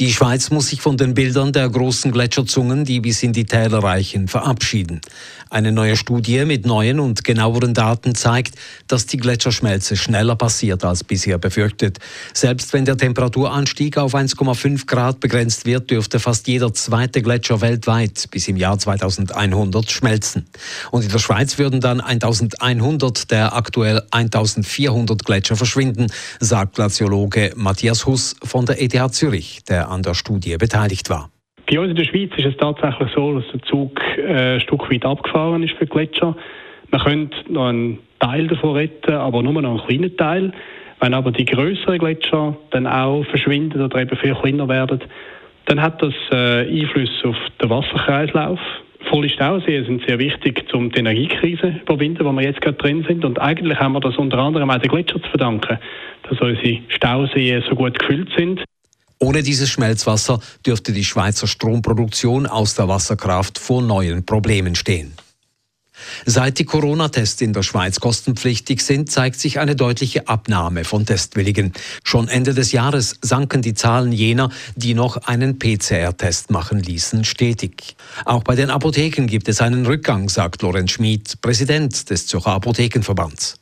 Die Schweiz muss sich von den Bildern der großen Gletscherzungen, die bis in die Täler reichen, verabschieden. Eine neue Studie mit neuen und genaueren Daten zeigt, dass die Gletscherschmelze schneller passiert als bisher befürchtet. Selbst wenn der Temperaturanstieg auf 1,5 Grad begrenzt wird, dürfte fast jeder zweite Gletscher weltweit bis im Jahr 2100 schmelzen. Und in der Schweiz würden dann 1100 der aktuell 1400 Gletscher verschwinden, sagt Glaziologe Matthias Huss von der ETH Zürich, der an der Studie beteiligt war. Bei uns in der Schweiz ist es tatsächlich so, dass der Zug äh, ein Stück weit abgefahren ist für Gletscher. Man könnte noch einen Teil davon retten, aber nur noch einen kleinen Teil. Wenn aber die größeren Gletscher dann auch verschwinden oder eben viel kleiner werden, dann hat das äh, Einfluss auf den Wasserkreislauf. Volle Stauseen sind sehr wichtig, um die Energiekrise zu überwinden, wo wir jetzt gerade drin sind. Und eigentlich haben wir das unter anderem auch den Gletscher zu verdanken, dass unsere Stauseen so gut gefüllt sind. Ohne dieses Schmelzwasser dürfte die Schweizer Stromproduktion aus der Wasserkraft vor neuen Problemen stehen. Seit die Corona-Tests in der Schweiz kostenpflichtig sind, zeigt sich eine deutliche Abnahme von Testwilligen. Schon Ende des Jahres sanken die Zahlen jener, die noch einen PCR-Test machen ließen, stetig. Auch bei den Apotheken gibt es einen Rückgang, sagt Lorenz Schmid, Präsident des Zürcher Apothekenverbands.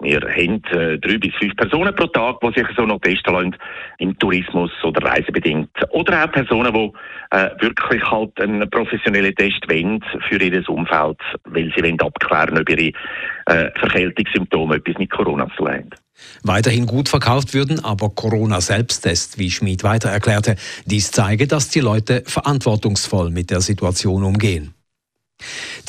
Wir haben äh, drei bis fünf Personen pro Tag, die sich so noch testen lassen, im Tourismus oder reisebedingt. Oder auch Personen, die äh, wirklich halt einen professionellen Test wollen für ihr Umfeld, weil sie wollen abklären, ob ihre äh, Verkältungssymptome etwas mit Corona zu haben. Weiterhin gut verkauft würden aber Corona-Selbsttests, wie Schmid weiter erklärte. Dies zeige, dass die Leute verantwortungsvoll mit der Situation umgehen.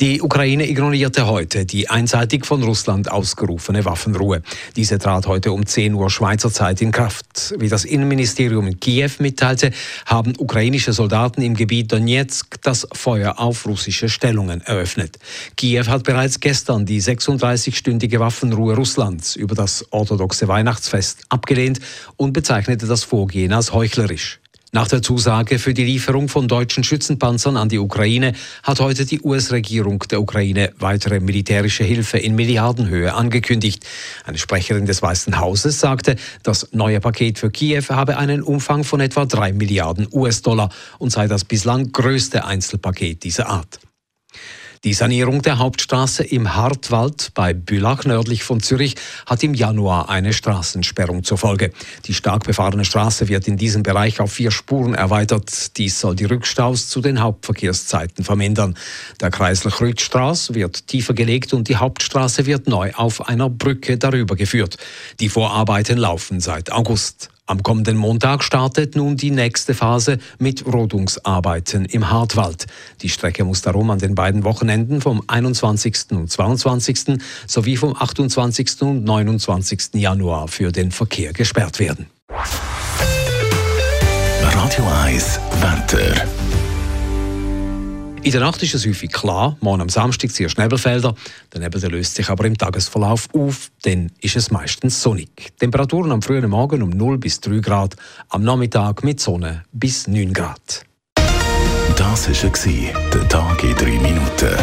Die Ukraine ignorierte heute die einseitig von Russland ausgerufene Waffenruhe. Diese trat heute um 10 Uhr Schweizer Zeit in Kraft. Wie das Innenministerium in Kiew mitteilte, haben ukrainische Soldaten im Gebiet Donetsk das Feuer auf russische Stellungen eröffnet. Kiew hat bereits gestern die 36-stündige Waffenruhe Russlands über das orthodoxe Weihnachtsfest abgelehnt und bezeichnete das Vorgehen als heuchlerisch. Nach der Zusage für die Lieferung von deutschen Schützenpanzern an die Ukraine hat heute die US-Regierung der Ukraine weitere militärische Hilfe in Milliardenhöhe angekündigt. Eine Sprecherin des Weißen Hauses sagte, das neue Paket für Kiew habe einen Umfang von etwa drei Milliarden US-Dollar und sei das bislang größte Einzelpaket dieser Art. Die Sanierung der Hauptstraße im Hartwald bei Bülach nördlich von Zürich hat im Januar eine Straßensperrung zur Folge. Die stark befahrene Straße wird in diesem Bereich auf vier Spuren erweitert. Dies soll die Rückstaus zu den Hauptverkehrszeiten vermindern. Der Kreisler Krützstraße wird tiefer gelegt und die Hauptstraße wird neu auf einer Brücke darüber geführt. Die Vorarbeiten laufen seit August. Am kommenden Montag startet nun die nächste Phase mit Rodungsarbeiten im Hartwald. Die Strecke muss darum an den beiden Wochenenden vom 21. und 22. sowie vom 28. und 29. Januar für den Verkehr gesperrt werden. Radio 1 Wetter. In der Nacht ist es häufig klar, morgen am Samstag ziehen Nebelfelder, der Nebel löst sich aber im Tagesverlauf auf, dann ist es meistens sonnig. Temperaturen am frühen Morgen um 0 bis 3 Grad, am Nachmittag mit Sonne bis 9 Grad. Das war der Tag in 3 Minuten.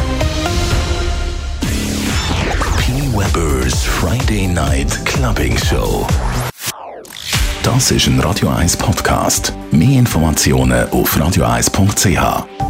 P. Weber's Friday Night Clubbing Show. Das ist ein Radio 1 Podcast. Mehr Informationen auf radio1.ch.